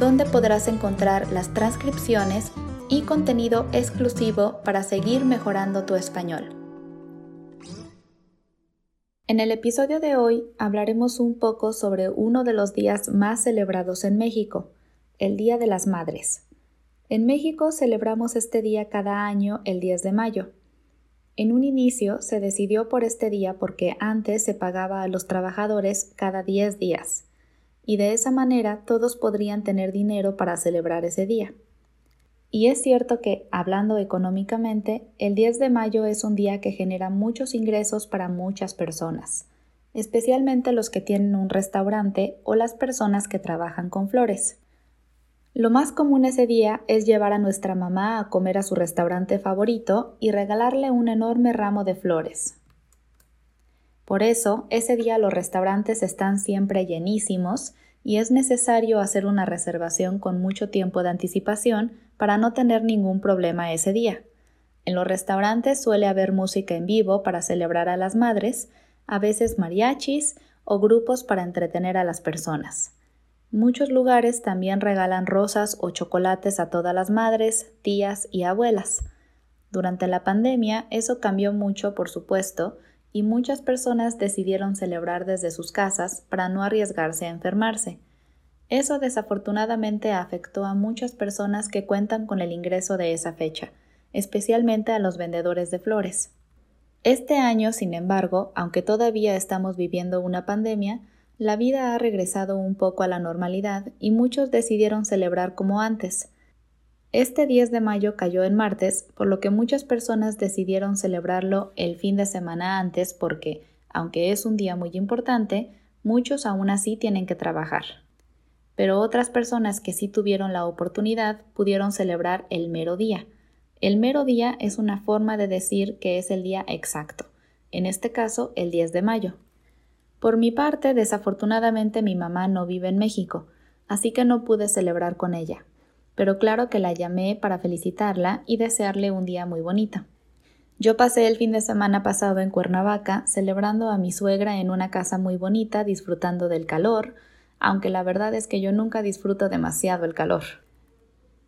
donde podrás encontrar las transcripciones y contenido exclusivo para seguir mejorando tu español. En el episodio de hoy hablaremos un poco sobre uno de los días más celebrados en México, el Día de las Madres. En México celebramos este día cada año el 10 de mayo. En un inicio se decidió por este día porque antes se pagaba a los trabajadores cada 10 días y de esa manera todos podrían tener dinero para celebrar ese día. Y es cierto que, hablando económicamente, el 10 de mayo es un día que genera muchos ingresos para muchas personas, especialmente los que tienen un restaurante o las personas que trabajan con flores. Lo más común ese día es llevar a nuestra mamá a comer a su restaurante favorito y regalarle un enorme ramo de flores, por eso, ese día los restaurantes están siempre llenísimos y es necesario hacer una reservación con mucho tiempo de anticipación para no tener ningún problema ese día. En los restaurantes suele haber música en vivo para celebrar a las madres, a veces mariachis o grupos para entretener a las personas. Muchos lugares también regalan rosas o chocolates a todas las madres, tías y abuelas. Durante la pandemia eso cambió mucho, por supuesto, y muchas personas decidieron celebrar desde sus casas para no arriesgarse a enfermarse. Eso desafortunadamente afectó a muchas personas que cuentan con el ingreso de esa fecha, especialmente a los vendedores de flores. Este año, sin embargo, aunque todavía estamos viviendo una pandemia, la vida ha regresado un poco a la normalidad y muchos decidieron celebrar como antes, este 10 de mayo cayó en martes, por lo que muchas personas decidieron celebrarlo el fin de semana antes porque, aunque es un día muy importante, muchos aún así tienen que trabajar. Pero otras personas que sí tuvieron la oportunidad pudieron celebrar el mero día. El mero día es una forma de decir que es el día exacto, en este caso el 10 de mayo. Por mi parte, desafortunadamente mi mamá no vive en México, así que no pude celebrar con ella pero claro que la llamé para felicitarla y desearle un día muy bonito. Yo pasé el fin de semana pasado en Cuernavaca celebrando a mi suegra en una casa muy bonita disfrutando del calor, aunque la verdad es que yo nunca disfruto demasiado el calor.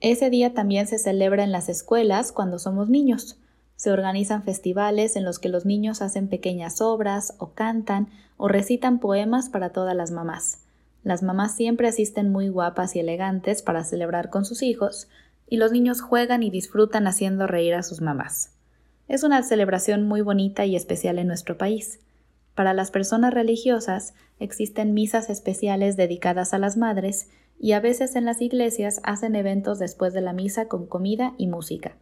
Ese día también se celebra en las escuelas cuando somos niños. Se organizan festivales en los que los niños hacen pequeñas obras o cantan o recitan poemas para todas las mamás. Las mamás siempre asisten muy guapas y elegantes para celebrar con sus hijos, y los niños juegan y disfrutan haciendo reír a sus mamás. Es una celebración muy bonita y especial en nuestro país. Para las personas religiosas existen misas especiales dedicadas a las madres y a veces en las iglesias hacen eventos después de la misa con comida y música.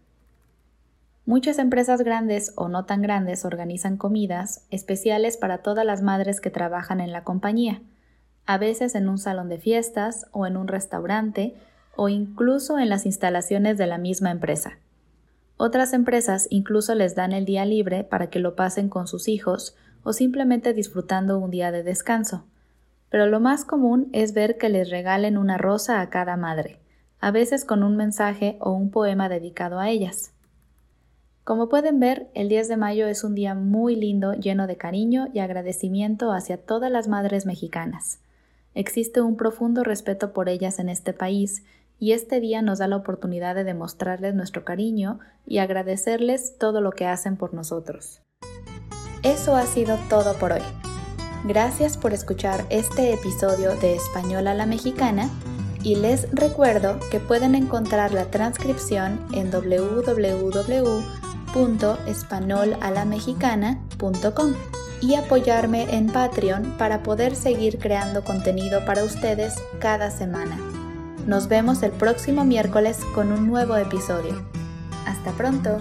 Muchas empresas grandes o no tan grandes organizan comidas especiales para todas las madres que trabajan en la compañía a veces en un salón de fiestas o en un restaurante o incluso en las instalaciones de la misma empresa. Otras empresas incluso les dan el día libre para que lo pasen con sus hijos o simplemente disfrutando un día de descanso. Pero lo más común es ver que les regalen una rosa a cada madre, a veces con un mensaje o un poema dedicado a ellas. Como pueden ver, el 10 de mayo es un día muy lindo, lleno de cariño y agradecimiento hacia todas las madres mexicanas. Existe un profundo respeto por ellas en este país y este día nos da la oportunidad de demostrarles nuestro cariño y agradecerles todo lo que hacen por nosotros. Eso ha sido todo por hoy. Gracias por escuchar este episodio de Español a la Mexicana y les recuerdo que pueden encontrar la transcripción en www.espanolalamexicana.com y apoyarme en Patreon para poder seguir creando contenido para ustedes cada semana. Nos vemos el próximo miércoles con un nuevo episodio. Hasta pronto.